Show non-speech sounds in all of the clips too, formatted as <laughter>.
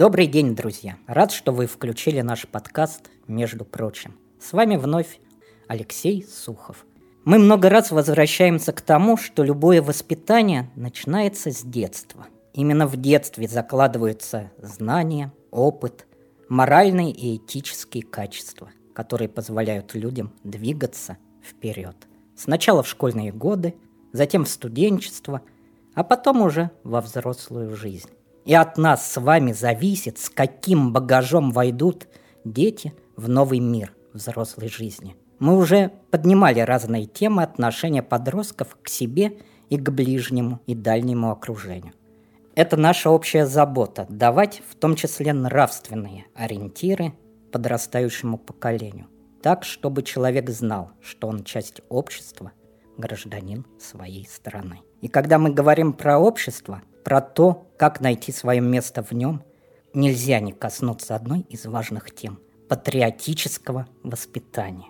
Добрый день, друзья! Рад, что вы включили наш подкаст «Между прочим». С вами вновь Алексей Сухов. Мы много раз возвращаемся к тому, что любое воспитание начинается с детства. Именно в детстве закладываются знания, опыт, моральные и этические качества, которые позволяют людям двигаться вперед. Сначала в школьные годы, затем в студенчество, а потом уже во взрослую жизнь. И от нас с вами зависит, с каким багажом войдут дети в новый мир взрослой жизни. Мы уже поднимали разные темы отношения подростков к себе и к ближнему и дальнему окружению. Это наша общая забота – давать в том числе нравственные ориентиры подрастающему поколению, так, чтобы человек знал, что он часть общества, гражданин своей страны. И когда мы говорим про общество, про то, как найти свое место в нем, нельзя не коснуться одной из важных тем – патриотического воспитания.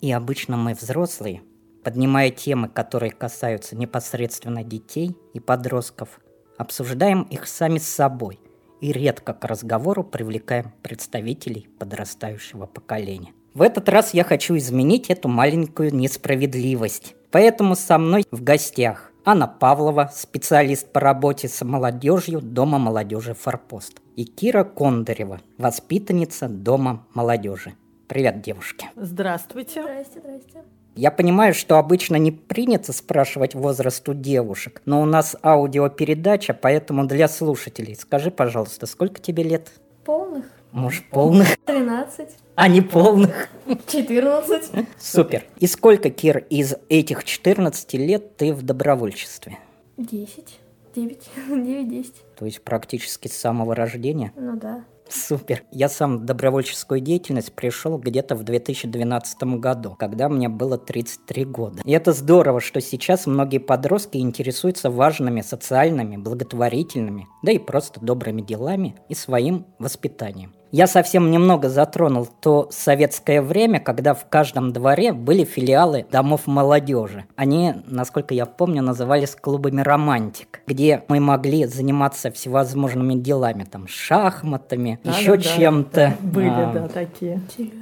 И обычно мы, взрослые, поднимая темы, которые касаются непосредственно детей и подростков, обсуждаем их сами с собой и редко к разговору привлекаем представителей подрастающего поколения. В этот раз я хочу изменить эту маленькую несправедливость. Поэтому со мной в гостях Анна Павлова, специалист по работе с молодежью Дома молодежи «Форпост». И Кира Кондарева, воспитанница Дома молодежи. Привет, девушки. Здравствуйте. Здрасте, здрасте. Я понимаю, что обычно не принято спрашивать возраст у девушек, но у нас аудиопередача, поэтому для слушателей. Скажи, пожалуйста, сколько тебе лет? Полных? Может, полных, 13. а не полных? 14. Супер. И сколько, Кир, из этих 14 лет ты в добровольчестве? 10. 9. 9-10. То есть практически с самого рождения? Ну да. Супер. Я сам в добровольческую деятельность пришел где-то в 2012 году, когда мне было 33 года. И это здорово, что сейчас многие подростки интересуются важными социальными, благотворительными, да и просто добрыми делами и своим воспитанием. Я совсем немного затронул то советское время, когда в каждом дворе были филиалы домов молодежи. Они, насколько я помню, назывались клубами «Романтик», где мы могли заниматься всевозможными делами, там, шахматами, Да, еще да, да, чем-то. Были, А, да, такие.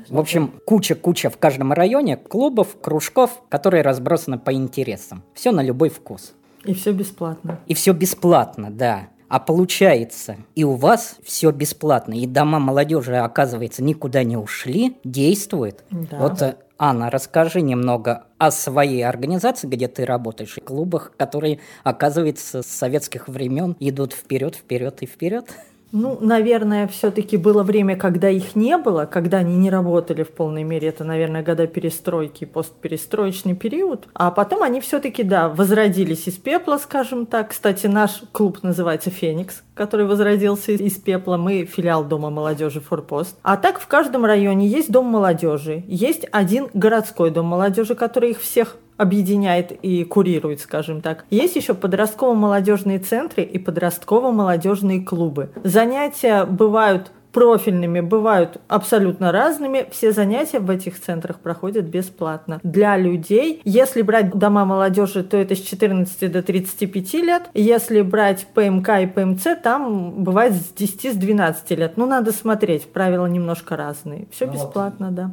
В общем, куча-куча в каждом районе клубов, кружков, которые разбросаны по интересам. Все на любой вкус. И все бесплатно. И все бесплатно, да. А получается, и у вас все бесплатно, и дома молодежи, оказывается, никуда не ушли, действуют. Да. Вот, э, Анна, расскажи немного о своей организации, где ты работаешь, и клубах, которые, оказывается, с советских времен идут вперед, вперед и вперед. Ну, наверное, все-таки было время, когда их не было, когда они не работали в полной мере. Это, наверное, года перестройки, постперестроечный период. А потом они все-таки, да, возродились из пепла, скажем так. Кстати, наш клуб называется «Феникс», который возродился из пепла. Мы филиал Дома молодежи «Форпост». А так в каждом районе есть дом молодежи. Есть один городской дом молодежи, который их всех объединяет и курирует, скажем так. Есть еще подростково-молодежные центры и подростково-молодежные клубы. Занятия бывают профильными, бывают абсолютно разными. Все занятия в этих центрах проходят бесплатно. Для людей, если брать дома молодежи, то это с 14 до 35 лет. Если брать ПМК и ПМЦ, там бывает с 10 с 12 лет. Ну, надо смотреть, правила немножко разные. Все Ну вот. бесплатно, да.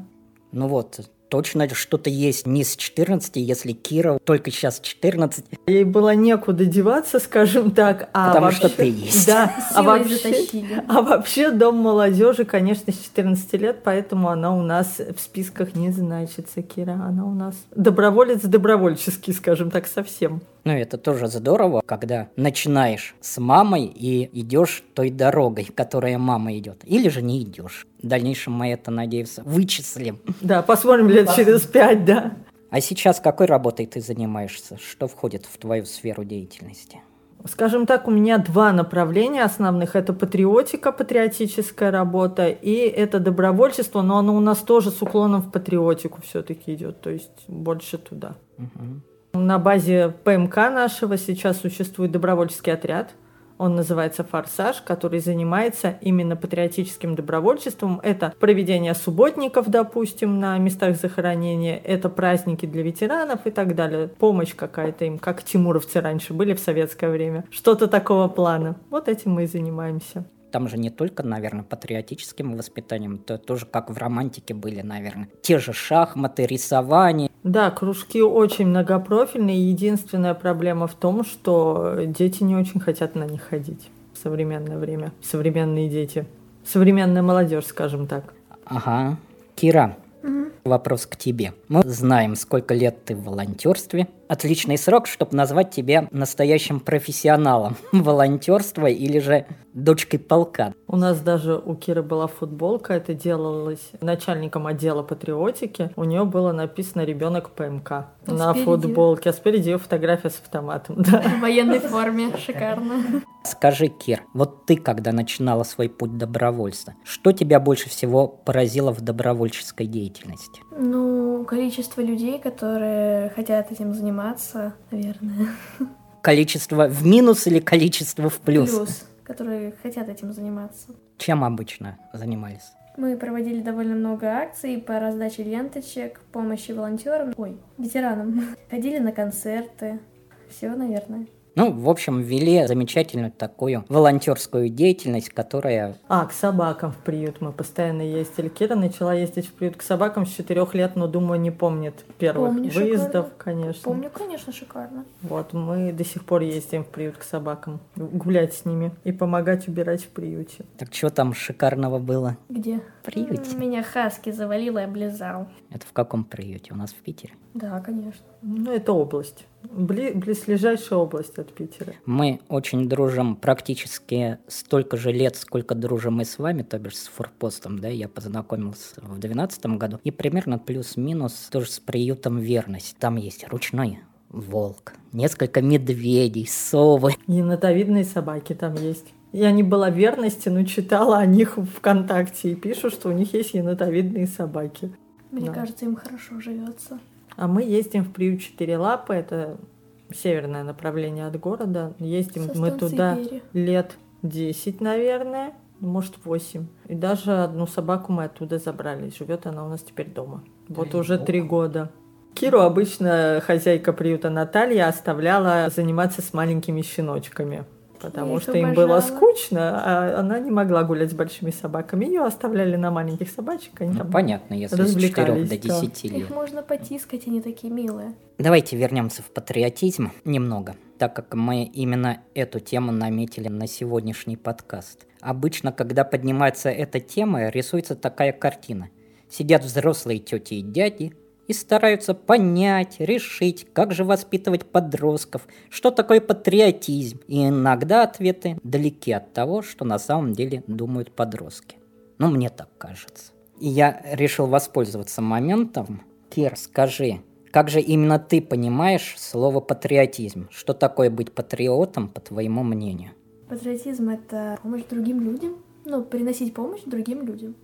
Ну вот, точно что-то есть не с 14, если Кира только сейчас 14. Ей было некуда деваться, скажем так. А Потому вообще, что ты есть. Да, <laughs> а вообще, затащили. а вообще дом молодежи, конечно, с 14 лет, поэтому она у нас в списках не значится, Кира. Она у нас доброволец добровольческий, скажем так, совсем. Ну, это тоже здорово, когда начинаешь с мамой и идешь той дорогой, которая мама идет. Или же не идешь. В дальнейшем мы это, надеюсь, вычислим. Да, посмотрим лет через пять, да. А сейчас какой работой ты занимаешься? Что входит в твою сферу деятельности? Скажем так, у меня два направления основных. Это патриотика, патриотическая работа, и это добровольчество, но оно у нас тоже с уклоном в патриотику все-таки идет, то есть больше туда. Мгм. На базе ПМК нашего сейчас существует добровольческий отряд. Он называется «Форсаж», который занимается именно патриотическим добровольчеством. Это проведение субботников, допустим, на местах захоронения, это праздники для ветеранов и так далее. Помощь какая-то им, как тимуровцы раньше были в советское время. Что-то такого плана. Вот этим мы и занимаемся. Там же не только, наверное, патриотическим воспитанием, то тоже как в романтике были, наверное. Те же шахматы, рисование. Да, кружки очень многопрофильные. Единственная проблема в том, что дети не очень хотят на них ходить в современное время. Современные дети. Современная молодежь, скажем так. Ага. Кира, вопрос к тебе. Мы знаем, сколько лет ты в волонтерстве. Отличный срок, чтобы назвать тебя настоящим профессионалом <laughs> волонтерства или же дочкой полка. У нас даже у Киры была футболка, это делалось начальником отдела патриотики. У нее было написано ребенок ПМК А на спереди? футболке, а спереди ее фотография с автоматом. <laughs> Да. В военной форме. Шикарно. Скажи, Кир, вот ты, когда начинала свой путь добровольства, что тебя больше всего поразило в добровольческой деятельности? Ну, количество людей, которые хотят этим заниматься, наверное. Количество в минус или количество в плюс? Плюс, которые хотят этим заниматься. Чем обычно занимались? Мы проводили довольно много акций по раздаче ленточек, помощи волонтерам, ой, ветеранам. <laughs> Ходили на концерты. Все, наверное. Ну, в общем, вели замечательную такую волонтерскую деятельность, которая А, к собакам в приют мы постоянно ездили. Кира начала ездить в приют к собакам с четырех лет, но, думаю, не помнит первых Помню, выездов, шикарно. конечно. Помню, конечно, шикарно. Вот, мы до сих пор ездим в приют к собакам, гулять с ними и помогать убирать в приюте. Так что там шикарного было? Где? Приюте. Меня хаски завалил и облизал. Это в каком приюте? У нас в Питере. Да, конечно. Ну, это область. Бли- близлежащая область от Питера. Мы очень дружим практически столько же лет, сколько дружим мы с вами, то бишь с форпостом, да, я познакомился в 2012 году, и примерно плюс-минус тоже с приютом верность. Там есть ручной волк, несколько медведей, совы. Енотовидные собаки там есть. Я не была верности, но читала о них в ВКонтакте и пишут, что у них есть енотовидные собаки. Мне Да. кажется, им хорошо живется. А мы ездим в приют Четыре Лапы, это северное направление от города. Ездим Со мы туда Перья. лет 10, наверное, может 8. И даже одну собаку мы оттуда забрали. Живет она у нас теперь дома. Вот Дай уже три года. Киру обычно хозяйка приюта Наталья оставляла заниматься с маленькими щеночками. Потому что им было скучно, а она не могла гулять с большими собаками. Ее оставляли на маленьких собачек, они Ну, там понятно, если с 4 до развлекались, да. 10 лет. Их можно потискать, они такие милые. Давайте вернемся в патриотизм немного, так как мы именно эту тему наметили на сегодняшний подкаст. Обычно, когда поднимается эта тема, рисуется такая картина. Сидят взрослые тети и дяди и стараются понять, решить, как же воспитывать подростков, что такое патриотизм. И иногда ответы далеки от того, что на самом деле думают подростки. Ну, мне так кажется. И я решил воспользоваться моментом. Кир, скажи, как же именно ты понимаешь слово патриотизм? Что такое быть патриотом, по твоему мнению? Патриотизм — это помощь другим людям. Ну, приносить помощь другим людям.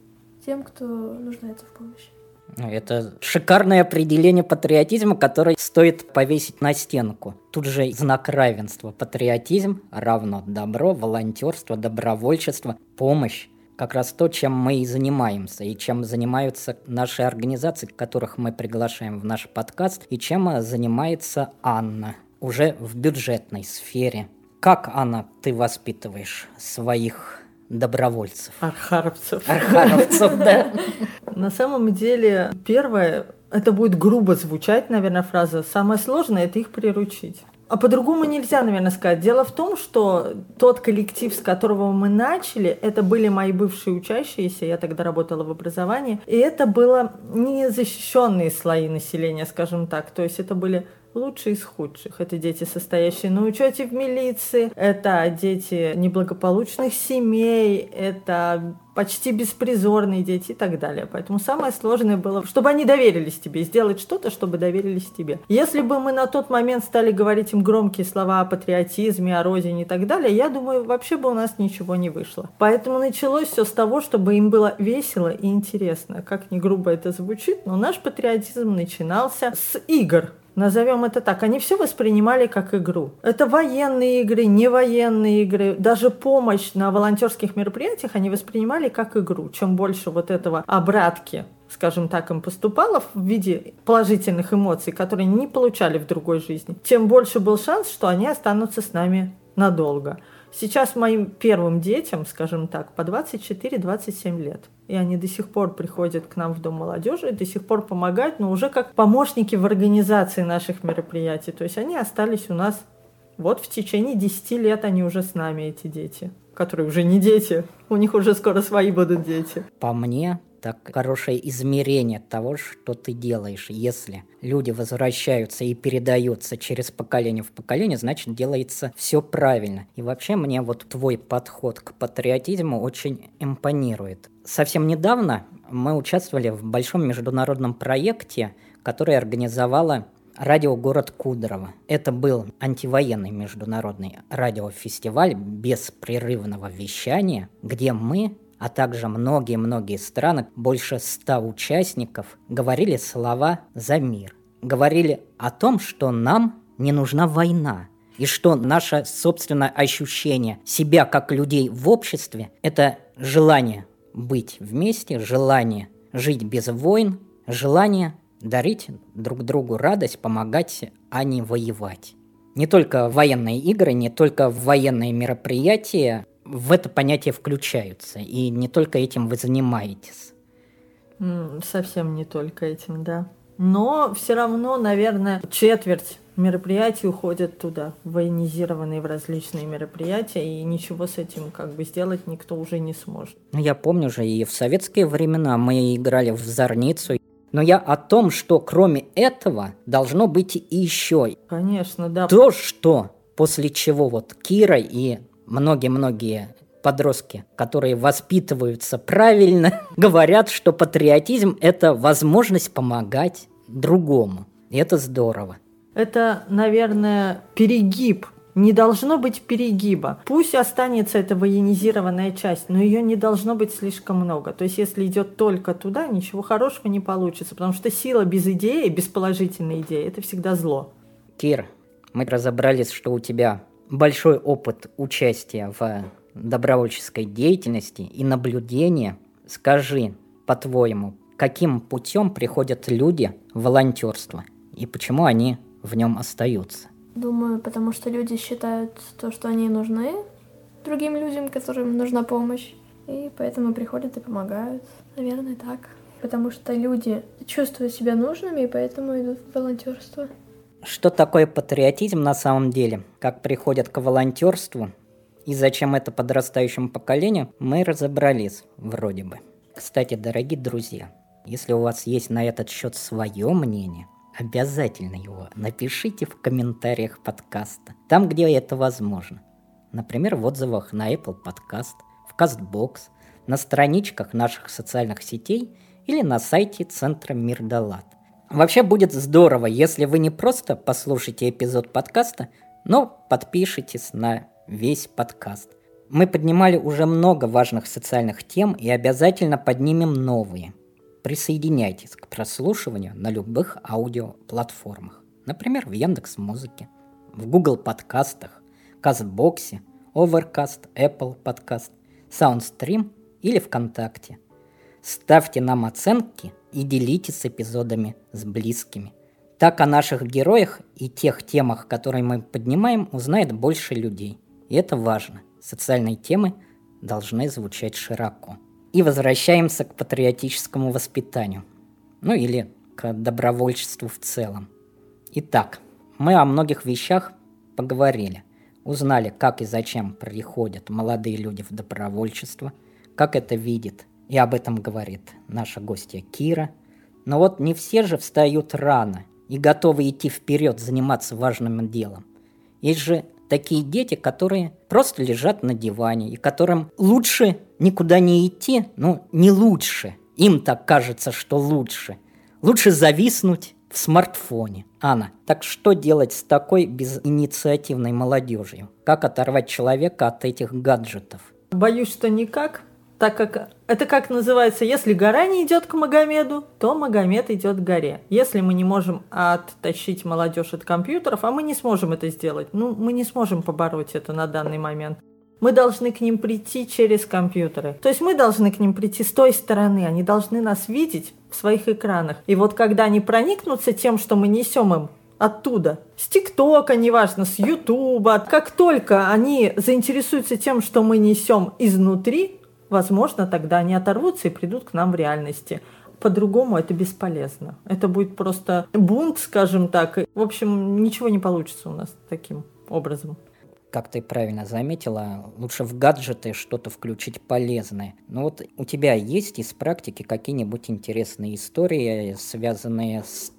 Тем, кто нуждается в помощи. Это шикарное определение патриотизма, которое стоит повесить на стенку. Тут же знак равенства. Патриотизм равно добро, волонтерство, добровольчество, помощь. Как раз то, чем мы и занимаемся, и чем занимаются наши организации, которых мы приглашаем в наш подкаст, и чем занимается Анна уже в бюджетной сфере. Как, Анна, ты воспитываешь своих добровольцев? архаровцев. Архаровцев, да? <laughs> На самом деле, первое, это будет грубо звучать, наверное, фраза. Самое сложное это их приручить. А по-другому нельзя, наверное, сказать. Дело в том, что тот коллектив, с которого мы начали, это были мои бывшие учащиеся, я тогда работала в образовании, и это было незащищенные слои населения, скажем так. То есть это были лучшие из худших. Это дети, состоящие на учете в милиции, это дети неблагополучных семей, это почти беспризорные дети и так далее. Поэтому самое сложное было, чтобы они доверились тебе, сделать что-то, чтобы доверились тебе. Если бы мы на тот момент стали говорить им громкие слова о патриотизме, о родине и так далее, я думаю, вообще бы у нас ничего не вышло. Поэтому началось все с того, чтобы им было весело и интересно. Как ни грубо это звучит, но наш патриотизм начинался с игр. Назовем это так. Они все воспринимали как игру. Это военные игры, не военные игры. Даже помощь на волонтерских мероприятиях они воспринимали как игру. Чем больше вот этого обратки скажем так, им поступало в виде положительных эмоций, которые не получали в другой жизни, тем больше был шанс, что они останутся с нами надолго. Сейчас моим первым детям, скажем так, по 24-27 лет. И они до сих пор приходят к нам в Дом молодежи, до сих пор помогают, но уже как помощники в организации наших мероприятий. То есть они остались у нас вот в течение 10 лет они уже с нами, эти дети, которые уже не дети, у них уже скоро свои будут дети. По мне, так хорошее измерение того, что ты делаешь. Если люди возвращаются и передаются через поколение в поколение, значит делается все правильно. И вообще мне вот твой подход к патриотизму очень импонирует. Совсем недавно мы участвовали в большом международном проекте, который организовала радио «Город Кудрово». Это был антивоенный международный радиофестиваль беспрерывного вещания, где мы а также многие-многие страны, больше ста участников, говорили слова «за мир». Говорили о том, что нам не нужна война, и что наше собственное ощущение себя как людей в обществе – это желание быть вместе, желание жить без войн, желание дарить друг другу радость, помогать, а не воевать. Не только военные игры, не только военные мероприятия в это понятие включаются. И не только этим вы занимаетесь. Совсем не только этим, да. Но все равно, наверное, четверть мероприятий уходят туда, военизированные в различные мероприятия, и ничего с этим как бы сделать никто уже не сможет. Ну, я помню же, и в советские времена мы играли в Зорницу, но я о том, что кроме этого должно быть и еще. Конечно, да. То, что после чего вот Кира и многие-многие подростки, которые воспитываются правильно, <laughs> говорят, что патриотизм – это возможность помогать другому. И это здорово. Это, наверное, перегиб. Не должно быть перегиба. Пусть останется эта военизированная часть, но ее не должно быть слишком много. То есть, если идет только туда, ничего хорошего не получится, потому что сила без идеи, без положительной идеи – это всегда зло. Кир, мы разобрались, что у тебя большой опыт участия в добровольческой деятельности и наблюдения. Скажи, по-твоему, каким путем приходят люди в волонтерство и почему они в нем остаются? Думаю, потому что люди считают то, что они нужны другим людям, которым нужна помощь, и поэтому приходят и помогают. Наверное, так. Потому что люди чувствуют себя нужными, и поэтому идут в волонтерство. Что такое патриотизм на самом деле? Как приходят к волонтерству? И зачем это подрастающему поколению, мы разобрались вроде бы. Кстати, дорогие друзья, если у вас есть на этот счет свое мнение, обязательно его напишите в комментариях подкаста, там, где это возможно. Например, в отзывах на Apple Podcast, в CastBox, на страничках наших социальных сетей или на сайте Центра Мир Далат. Вообще будет здорово, если вы не просто послушаете эпизод подкаста, но подпишитесь на весь подкаст. Мы поднимали уже много важных социальных тем и обязательно поднимем новые. Присоединяйтесь к прослушиванию на любых аудиоплатформах. Например, в Яндекс Музыке, в Google подкастах, Кастбоксе, Overcast, Apple подкаст, Soundstream или ВКонтакте. Ставьте нам оценки и делитесь эпизодами с близкими. Так о наших героях и тех темах, которые мы поднимаем, узнает больше людей. И это важно. Социальные темы должны звучать широко. И возвращаемся к патриотическому воспитанию. Ну или к добровольчеству в целом. Итак, мы о многих вещах поговорили. Узнали, как и зачем приходят молодые люди в добровольчество, как это видит и об этом говорит наша гостья Кира. Но вот не все же встают рано. и готовы идти вперед, заниматься важным делом. Есть же такие дети, которые просто лежат на диване, и которым лучше никуда не идти, ну, не лучше. Им так кажется, что лучше. Лучше зависнуть в смартфоне. Анна, так что делать с такой безинициативной молодежью? Как оторвать человека от этих гаджетов? Боюсь, что никак, так как это как называется, если гора не идет к Магомеду, то Магомед идет к горе. Если мы не можем оттащить молодежь от компьютеров, а мы не сможем это сделать, ну, мы не сможем побороть это на данный момент. Мы должны к ним прийти через компьютеры. То есть мы должны к ним прийти с той стороны, они должны нас видеть в своих экранах. И вот когда они проникнутся тем, что мы несем им оттуда, с ТикТока, неважно, с Ютуба, как только они заинтересуются тем, что мы несем изнутри, возможно, тогда они оторвутся и придут к нам в реальности. По-другому это бесполезно. Это будет просто бунт, скажем так. В общем, ничего не получится у нас таким образом как ты правильно заметила, лучше в гаджеты что-то включить полезное. Но вот у тебя есть из практики какие-нибудь интересные истории, связанные с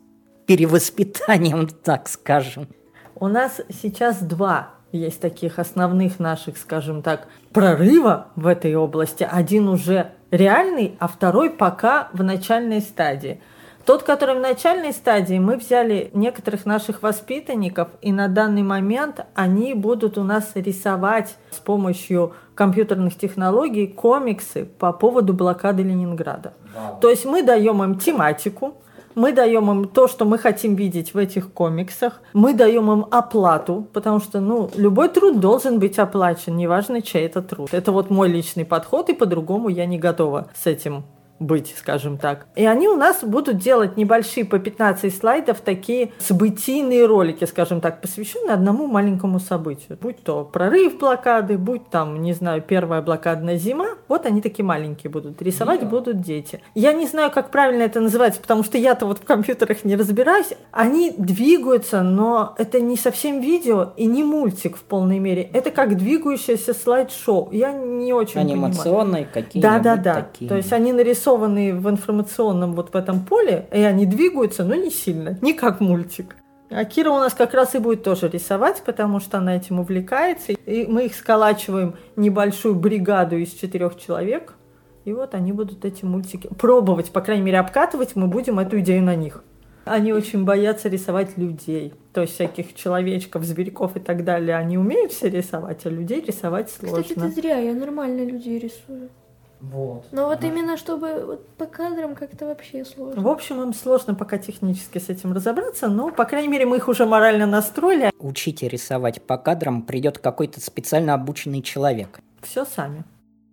перевоспитанием, <laughs> так скажем? У нас сейчас два есть таких основных наших, скажем так, прорыва в этой области. Один уже реальный, а второй пока в начальной стадии – тот, который в начальной стадии, мы взяли некоторых наших воспитанников, и на данный момент они будут у нас рисовать с помощью компьютерных технологий комиксы по поводу блокады Ленинграда. Вау. То есть мы даем им тематику, мы даем им то, что мы хотим видеть в этих комиксах, мы даем им оплату, потому что ну, любой труд должен быть оплачен, неважно, чей это труд. Это вот мой личный подход, и по-другому я не готова с этим быть, скажем так. И они у нас будут делать небольшие по 15 слайдов такие событийные ролики, скажем так, посвященные одному маленькому событию. Будь то прорыв блокады, будь там, не знаю, первая блокадная зима. Вот они такие маленькие будут. Рисовать yeah. будут дети. Я не знаю, как правильно это называется, потому что я-то вот в компьютерах не разбираюсь. Они двигаются, но это не совсем видео и не мультик в полной мере. Это как двигающееся слайд-шоу. Я не очень Анимационные какие-то. Да-да-да. То есть они нарисованы нарисованы в информационном вот в этом поле, и они двигаются, но не сильно, не как мультик. А Кира у нас как раз и будет тоже рисовать, потому что она этим увлекается. И мы их сколачиваем небольшую бригаду из четырех человек. И вот они будут эти мультики пробовать, по крайней мере, обкатывать. Мы будем эту идею на них. Они очень боятся рисовать людей. То есть всяких человечков, зверьков и так далее. Они умеют все рисовать, а людей рисовать сложно. Кстати, это зря. Я нормально людей рисую. Вот. Но вот именно чтобы вот по кадрам как-то вообще сложно. В общем, им сложно пока технически с этим разобраться, но, по крайней мере, мы их уже морально настроили. Учите рисовать по кадрам придет какой-то специально обученный человек. Все сами.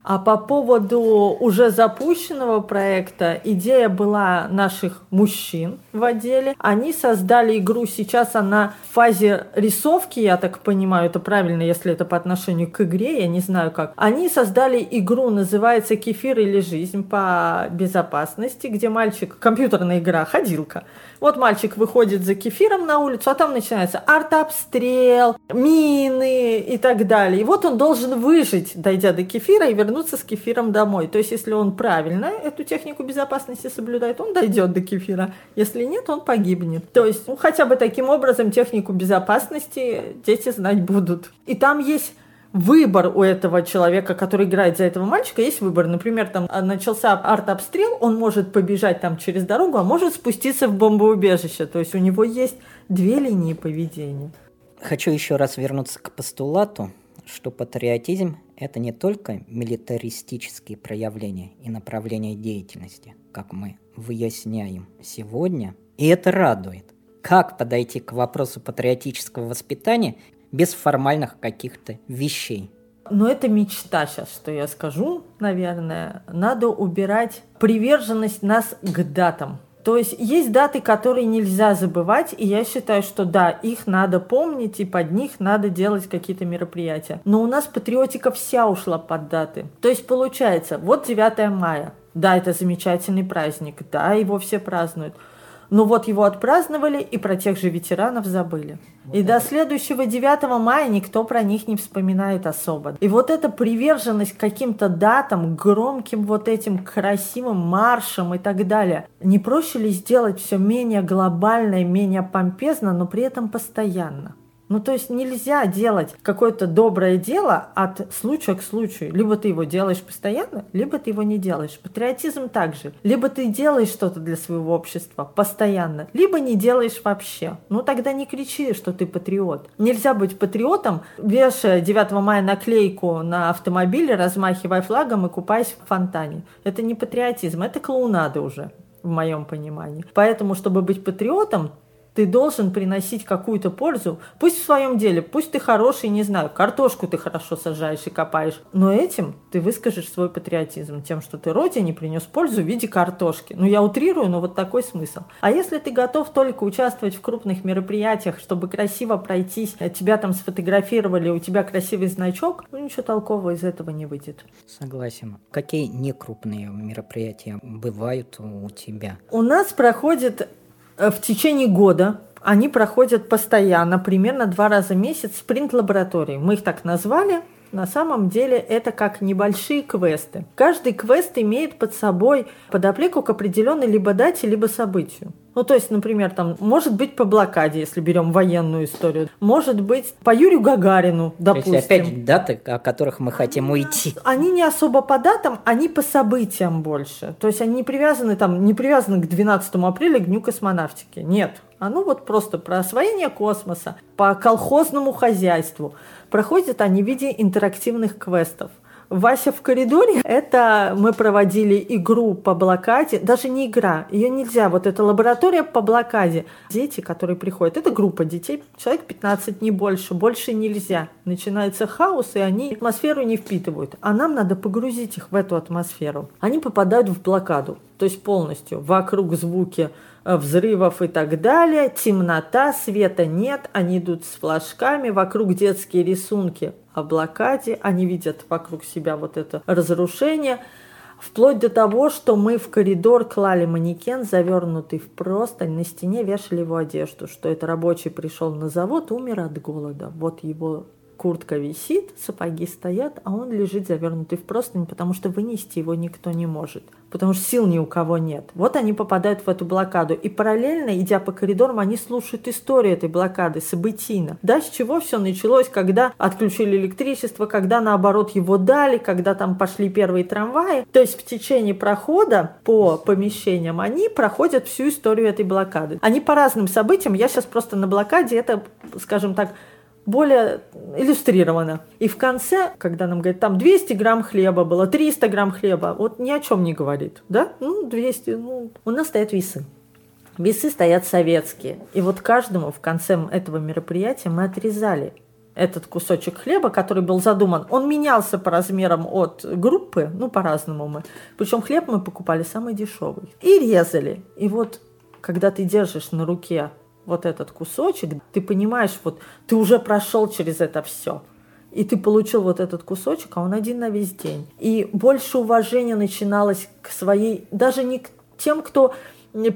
А по поводу уже запущенного проекта, идея была наших мужчин в отделе. Они создали игру, сейчас она в фазе рисовки, я так понимаю, это правильно, если это по отношению к игре, я не знаю как. Они создали игру, называется «Кефир или жизнь» по безопасности, где мальчик, компьютерная игра, ходилка, вот мальчик выходит за кефиром на улицу, а там начинается артобстрел, мины и так далее. И вот он должен выжить, дойдя до кефира, и вернуться с кефиром домой. То есть, если он правильно эту технику безопасности соблюдает, он дойдет до кефира. Если нет, он погибнет. То есть, ну, хотя бы таким образом технику безопасности дети знать будут. И там есть выбор у этого человека, который играет за этого мальчика, есть выбор. Например, там а, начался арт-обстрел, он может побежать там через дорогу, а может спуститься в бомбоубежище. То есть у него есть две линии поведения. Хочу еще раз вернуться к постулату, что патриотизм – это не только милитаристические проявления и направления деятельности, как мы выясняем сегодня, и это радует. Как подойти к вопросу патриотического воспитания без формальных каких-то вещей. Но это мечта сейчас, что я скажу, наверное. Надо убирать приверженность нас к датам. То есть есть даты, которые нельзя забывать, и я считаю, что да, их надо помнить, и под них надо делать какие-то мероприятия. Но у нас патриотика вся ушла под даты. То есть получается, вот 9 мая, да, это замечательный праздник, да, его все празднуют. Но вот его отпраздновали и про тех же ветеранов забыли. И до следующего 9 мая никто про них не вспоминает особо. И вот эта приверженность каким-то датам, громким вот этим красивым маршам и так далее, не проще ли сделать все менее глобально и менее помпезно, но при этом постоянно? Ну, то есть нельзя делать какое-то доброе дело от случая к случаю. Либо ты его делаешь постоянно, либо ты его не делаешь. Патриотизм также. Либо ты делаешь что-то для своего общества постоянно, либо не делаешь вообще. Ну, тогда не кричи, что ты патриот. Нельзя быть патриотом, вешая 9 мая наклейку на автомобиле, размахивая флагом и купаясь в фонтане. Это не патриотизм, это клоунады уже в моем понимании. Поэтому, чтобы быть патриотом, ты должен приносить какую-то пользу, пусть в своем деле, пусть ты хороший, не знаю, картошку ты хорошо сажаешь и копаешь, но этим ты выскажешь свой патриотизм, тем, что ты родине принес пользу в виде картошки. Ну, я утрирую, но вот такой смысл. А если ты готов только участвовать в крупных мероприятиях, чтобы красиво пройтись, тебя там сфотографировали, у тебя красивый значок, ну, ничего толкового из этого не выйдет. Согласен. Какие некрупные мероприятия бывают у тебя? У нас проходит в течение года они проходят постоянно, примерно два раза в месяц, спринт-лаборатории. Мы их так назвали. На самом деле это как небольшие квесты. Каждый квест имеет под собой подоплеку к определенной либо дате, либо событию. Ну, то есть, например, там, может быть, по блокаде, если берем военную историю. Может быть, по Юрию Гагарину, допустим. То есть, опять даты, о которых мы хотим уйти. <laughs> Они не особо по датам, они по событиям больше. То есть, они не привязаны, там, не привязаны к 12 апреля, к Дню космонавтики. Нет. Оно вот просто про освоение космоса, по колхозному хозяйству. Проходят они в виде интерактивных квестов – Вася в коридоре, это мы проводили игру по блокаде, даже не игра, ее нельзя, вот это лаборатория по блокаде. Дети, которые приходят, это группа детей, человек 15, не больше, больше нельзя. Начинается хаос, и они атмосферу не впитывают. А нам надо погрузить их в эту атмосферу. Они попадают в блокаду, то есть полностью. Вокруг звуки взрывов и так далее, темнота, света нет, они идут с флажками, вокруг детские рисунки о блокаде, они видят вокруг себя вот это разрушение, вплоть до того, что мы в коридор клали манекен, завернутый в простынь, на стене вешали его одежду, что это рабочий пришел на завод, умер от голода. Вот его куртка висит, сапоги стоят, а он лежит завернутый в простынь, потому что вынести его никто не может, потому что сил ни у кого нет. Вот они попадают в эту блокаду, и параллельно, идя по коридорам, они слушают историю этой блокады, событийно. Да, с чего все началось, когда отключили электричество, когда наоборот его дали, когда там пошли первые трамваи. То есть в течение прохода по помещениям они проходят всю историю этой блокады. Они по разным событиям, я сейчас просто на блокаде, это, скажем так, более иллюстрировано. И в конце, когда нам говорят, там 200 грамм хлеба было, 300 грамм хлеба, вот ни о чем не говорит, да? Ну, 200, ну, у нас стоят весы. Весы стоят советские. И вот каждому в конце этого мероприятия мы отрезали этот кусочек хлеба, который был задуман, он менялся по размерам от группы, ну, по-разному мы. Причем хлеб мы покупали самый дешевый. И резали. И вот, когда ты держишь на руке вот этот кусочек, ты понимаешь, вот ты уже прошел через это все. И ты получил вот этот кусочек, а он один на весь день. И больше уважения начиналось к своей, даже не к тем, кто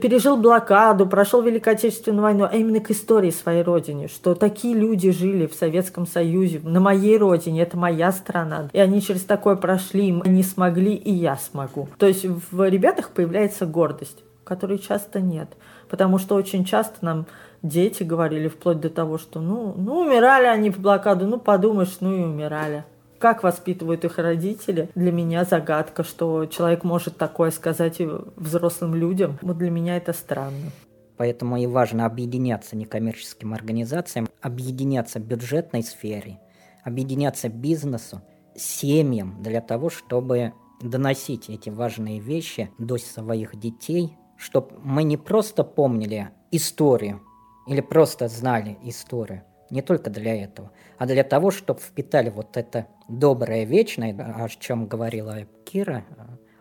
пережил блокаду, прошел Великую Отечественную войну, а именно к истории своей родины, что такие люди жили в Советском Союзе, на моей родине, это моя страна, и они через такое прошли, они смогли, и я смогу. То есть в ребятах появляется гордость, которой часто нет потому что очень часто нам дети говорили вплоть до того, что ну, ну умирали они в блокаду, ну подумаешь, ну и умирали. Как воспитывают их родители, для меня загадка, что человек может такое сказать взрослым людям. Вот для меня это странно. Поэтому и важно объединяться некоммерческим организациям, объединяться бюджетной сфере, объединяться бизнесу, семьям для того, чтобы доносить эти важные вещи до своих детей, чтобы мы не просто помнили историю или просто знали историю, не только для этого, а для того, чтобы впитали вот это доброе вечное, о чем говорила Кира,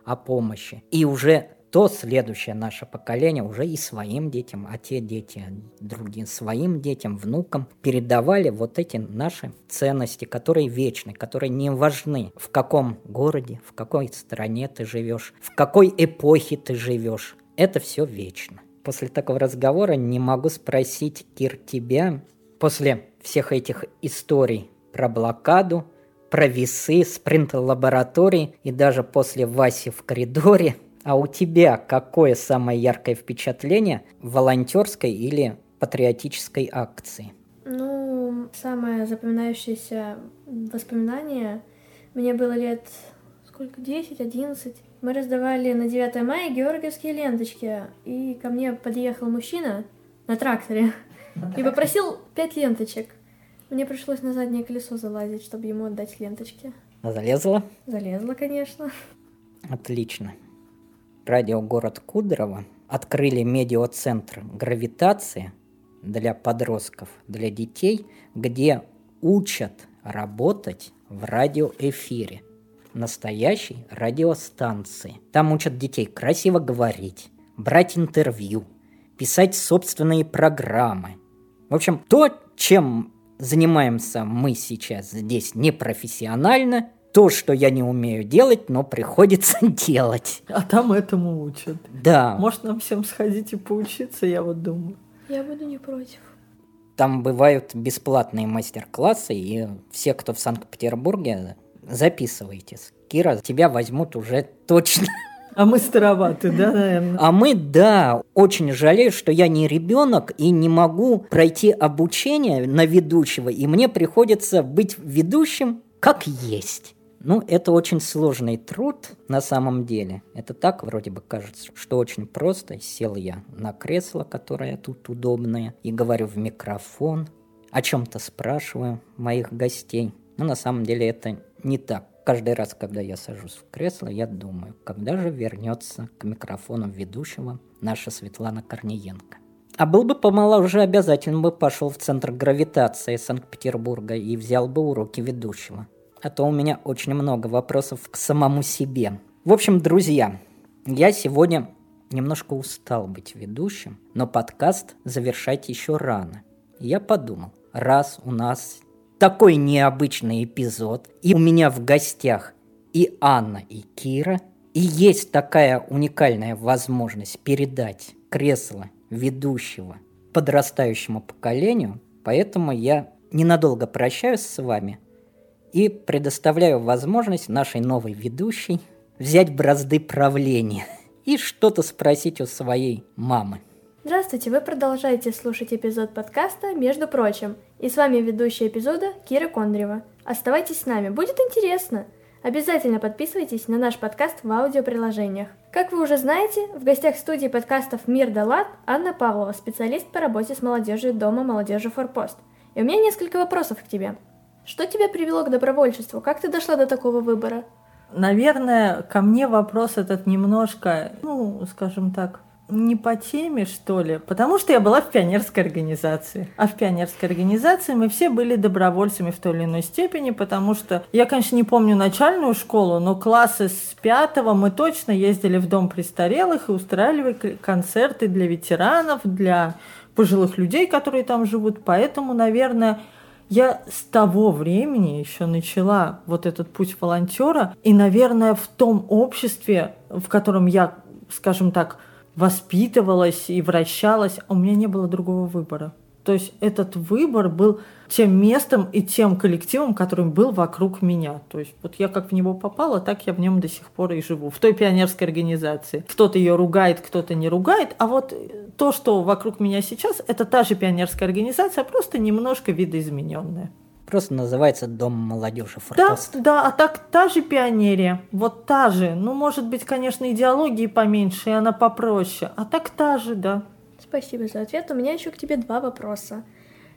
о помощи. И уже то следующее наше поколение уже и своим детям, а те дети другим своим детям, внукам передавали вот эти наши ценности, которые вечны, которые не важны, в каком городе, в какой стране ты живешь, в какой эпохе ты живешь это все вечно. После такого разговора не могу спросить, Кир, тебя, после всех этих историй про блокаду, про весы, спринт-лаборатории и даже после Васи в коридоре, а у тебя какое самое яркое впечатление волонтерской или патриотической акции? Ну, самое запоминающееся воспоминание, мне было лет сколько, 10-11. Мы раздавали на 9 мая георгиевские ленточки, и ко мне подъехал мужчина на тракторе и попросил 5 ленточек. Мне пришлось на заднее колесо залазить, чтобы ему отдать ленточки. Залезла? Залезла, конечно. Отлично. Радио «Город Кудрово» открыли медиацентр «Гравитация» для подростков, для детей, где учат работать в радиоэфире. Настоящей радиостанции. Там учат детей красиво говорить, брать интервью, писать собственные программы. В общем, то, чем занимаемся мы сейчас здесь непрофессионально, то, что я не умею делать, но приходится <laughs> делать. А там этому учат. Да. Может, нам всем сходить и поучиться, я вот думаю. Я буду не против. Там бывают бесплатные мастер-классы, и все, кто в Санкт-Петербурге, записывайтесь. Кира, тебя возьмут уже точно. А мы староваты, да, наверное? А мы, да, очень жалею, что я не ребенок и не могу пройти обучение на ведущего, и мне приходится быть ведущим как есть. Ну, это очень сложный труд на самом деле. Это так вроде бы кажется, что очень просто. Сел я на кресло, которое тут удобное, и говорю в микрофон, о чем-то спрашиваю моих гостей. Но на самом деле это не так. Каждый раз, когда я сажусь в кресло, я думаю, когда же вернется к микрофону ведущего наша Светлана Корниенко. А был бы помоложе, обязательно бы пошел в центр гравитации Санкт-Петербурга и взял бы уроки ведущего а то у меня очень много вопросов к самому себе. В общем, друзья, я сегодня немножко устал быть ведущим, но подкаст завершать еще рано. Я подумал, раз у нас такой необычный эпизод, и у меня в гостях и Анна, и Кира, и есть такая уникальная возможность передать кресло ведущего подрастающему поколению, поэтому я ненадолго прощаюсь с вами – и предоставляю возможность нашей новой ведущей взять бразды правления и что-то спросить у своей мамы. Здравствуйте, вы продолжаете слушать эпизод подкаста «Между прочим». И с вами ведущая эпизода Кира Кондрева. Оставайтесь с нами, будет интересно. Обязательно подписывайтесь на наш подкаст в аудиоприложениях. Как вы уже знаете, в гостях студии подкастов «Мир да лад» Анна Павлова, специалист по работе с молодежью Дома молодежи «Форпост». И у меня несколько вопросов к тебе. Что тебя привело к добровольчеству? Как ты дошла до такого выбора? Наверное, ко мне вопрос этот немножко, ну, скажем так, не по теме, что ли, потому что я была в пионерской организации. А в пионерской организации мы все были добровольцами в той или иной степени, потому что я, конечно, не помню начальную школу, но классы с пятого мы точно ездили в дом престарелых и устраивали концерты для ветеранов, для пожилых людей, которые там живут. Поэтому, наверное, я с того времени еще начала вот этот путь волонтера, и, наверное, в том обществе, в котором я, скажем так, воспитывалась и вращалась, у меня не было другого выбора. То есть этот выбор был тем местом и тем коллективом, которым был вокруг меня. То есть вот я как в него попала, так я в нем до сих пор и живу. В той пионерской организации. Кто-то ее ругает, кто-то не ругает. А вот то, что вокруг меня сейчас, это та же пионерская организация, просто немножко видоизмененная. Просто называется Дом молодежи Форпост. Да, да, а так та же пионерия, вот та же. Ну, может быть, конечно, идеологии поменьше, и она попроще. А так та же, да. Спасибо за ответ. У меня еще к тебе два вопроса.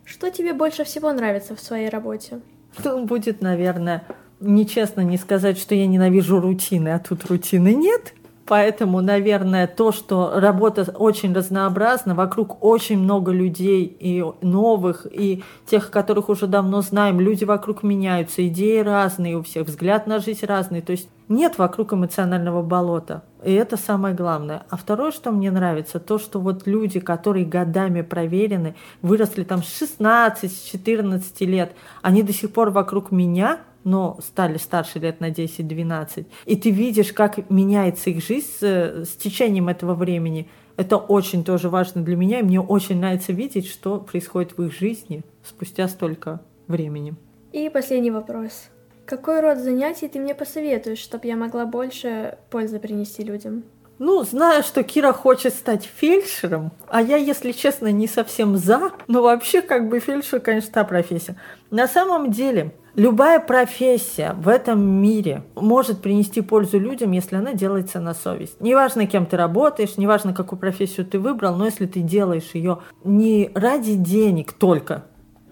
Что тебе больше всего нравится в своей работе? Ну, будет, наверное, нечестно не сказать, что я ненавижу рутины, а тут рутины нет. Поэтому, наверное, то, что работа очень разнообразна, вокруг очень много людей и новых, и тех, которых уже давно знаем, люди вокруг меняются, идеи разные у всех, взгляд на жизнь разный. То есть нет вокруг эмоционального болота. И это самое главное. А второе, что мне нравится, то, что вот люди, которые годами проверены, выросли там с 16-14 лет, они до сих пор вокруг меня, но стали старше лет на 10-12, и ты видишь, как меняется их жизнь с, с течением этого времени, это очень тоже важно для меня, и мне очень нравится видеть, что происходит в их жизни спустя столько времени. И последний вопрос. Какой род занятий ты мне посоветуешь, чтобы я могла больше пользы принести людям? Ну, знаю, что Кира хочет стать фельдшером, а я, если честно, не совсем за, но вообще как бы фельдшер, конечно, та профессия. На самом деле, любая профессия в этом мире может принести пользу людям, если она делается на совесть. Неважно, кем ты работаешь, неважно, какую профессию ты выбрал, но если ты делаешь ее не ради денег только,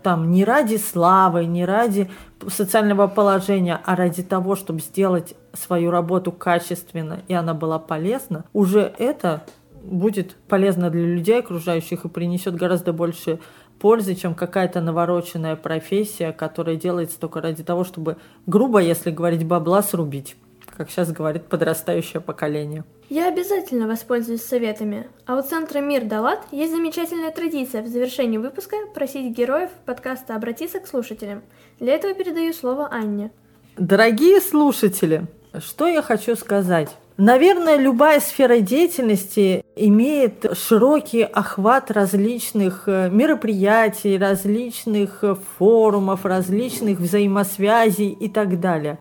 там не ради славы, не ради социального положения, а ради того, чтобы сделать свою работу качественно и она была полезна, уже это будет полезно для людей окружающих и принесет гораздо больше пользы, чем какая-то навороченная профессия, которая делается только ради того, чтобы, грубо, если говорить, бабла срубить, как сейчас говорит подрастающее поколение. Я обязательно воспользуюсь советами. А у Центра Мир Далат есть замечательная традиция в завершении выпуска просить героев подкаста обратиться к слушателям. Для этого передаю слово Анне. Дорогие слушатели, что я хочу сказать? Наверное, любая сфера деятельности имеет широкий охват различных э, мероприятий, различных э, форумов, различных взаимосвязей и так далее.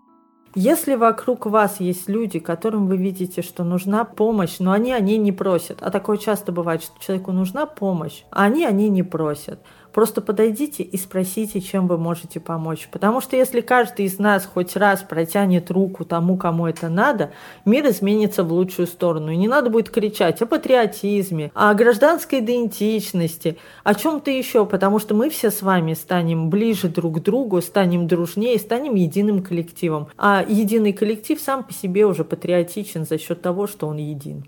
Если вокруг вас есть люди, которым вы видите, что нужна помощь, но они о ней не просят, а такое часто бывает, что человеку нужна помощь, а они о ней не просят – Просто подойдите и спросите, чем вы можете помочь. Потому что если каждый из нас хоть раз протянет руку тому, кому это надо, мир изменится в лучшую сторону. И не надо будет кричать о патриотизме, о гражданской идентичности, о чем-то еще, потому что мы все с вами станем ближе друг к другу, станем дружнее, станем единым коллективом. А единый коллектив сам по себе уже патриотичен за счет того, что он един.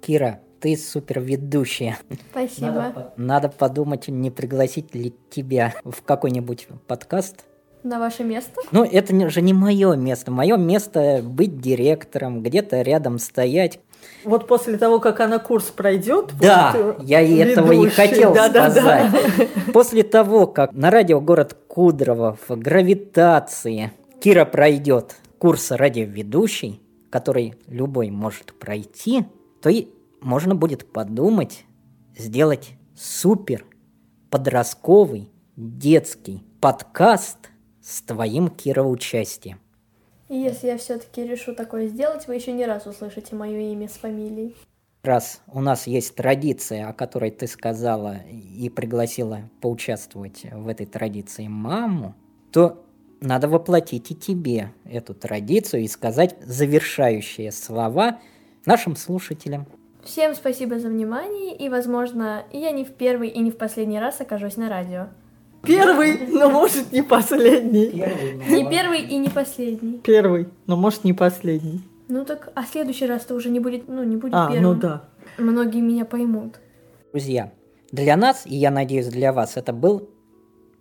Кира, ты супер ведущая. Спасибо. Надо, надо подумать, не пригласить ли тебя в какой-нибудь подкаст. На ваше место? Ну, это же не мое место. Мое место быть директором, где-то рядом стоять. Вот после того, как она курс пройдет, да, я и этого и хотел да, сказать. Да, да. <laughs> После того, как на радио город Кудрово в гравитации Кира пройдет курс радиоведущий, который любой может пройти, то и можно будет подумать, сделать супер подростковый детский подкаст с твоим, Кира, участием. И если я все-таки решу такое сделать, вы еще не раз услышите мое имя с фамилией. Раз у нас есть традиция, о которой ты сказала и пригласила поучаствовать в этой традиции маму, то надо воплотить и тебе эту традицию и сказать завершающие слова нашим слушателям. Всем спасибо за внимание, и, возможно, я не в первый и не в последний раз окажусь на радио. Первый, но может не последний. Не первый и не последний. Первый, но может не последний. Ну так, а следующий раз-то уже не будет, ну, не будет а, первым. ну да. Многие меня поймут. Друзья, для нас, и я надеюсь для вас, это был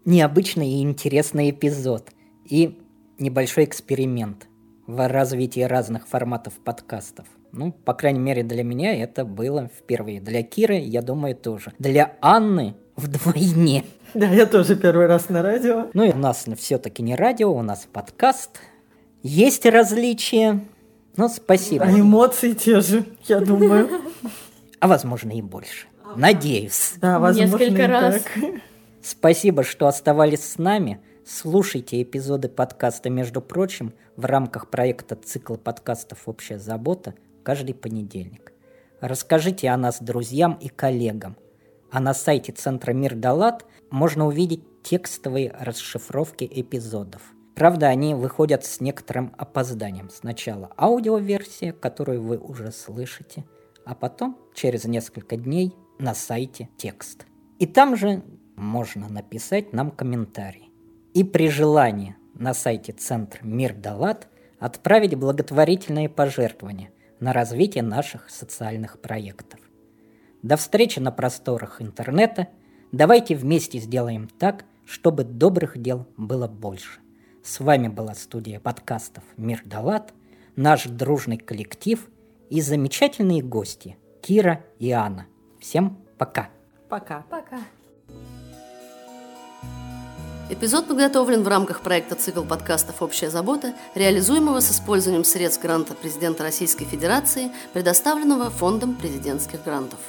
необычный и интересный эпизод. И небольшой эксперимент в развитии разных форматов подкастов. Ну, по крайней мере, для меня это было впервые. Для Киры, я думаю, тоже. Для Анны вдвойне. Да, я тоже первый раз на радио. Ну и у нас все-таки не радио, у нас подкаст. Есть различия, но спасибо. А эмоции те же, я думаю. А возможно и больше. Надеюсь. Да, возможно Несколько раз. Так. Спасибо, что оставались с нами. Слушайте эпизоды подкаста, между прочим, в рамках проекта цикла подкастов «Общая забота» каждый понедельник. Расскажите о нас друзьям и коллегам. А на сайте Центра Мир Далат можно увидеть текстовые расшифровки эпизодов. Правда, они выходят с некоторым опозданием. Сначала аудиоверсия, которую вы уже слышите, а потом, через несколько дней, на сайте текст. И там же можно написать нам комментарий. И при желании на сайте Центр Мир Далат отправить благотворительные пожертвования – на развитие наших социальных проектов. До встречи на просторах интернета. Давайте вместе сделаем так, чтобы добрых дел было больше. С вами была студия подкастов «Мир Далат», наш дружный коллектив и замечательные гости Кира и Анна. Всем пока. Пока. Пока. Эпизод подготовлен в рамках проекта «Цикл подкастов «Общая забота», реализуемого с использованием средств гранта президента Российской Федерации, предоставленного Фондом президентских грантов.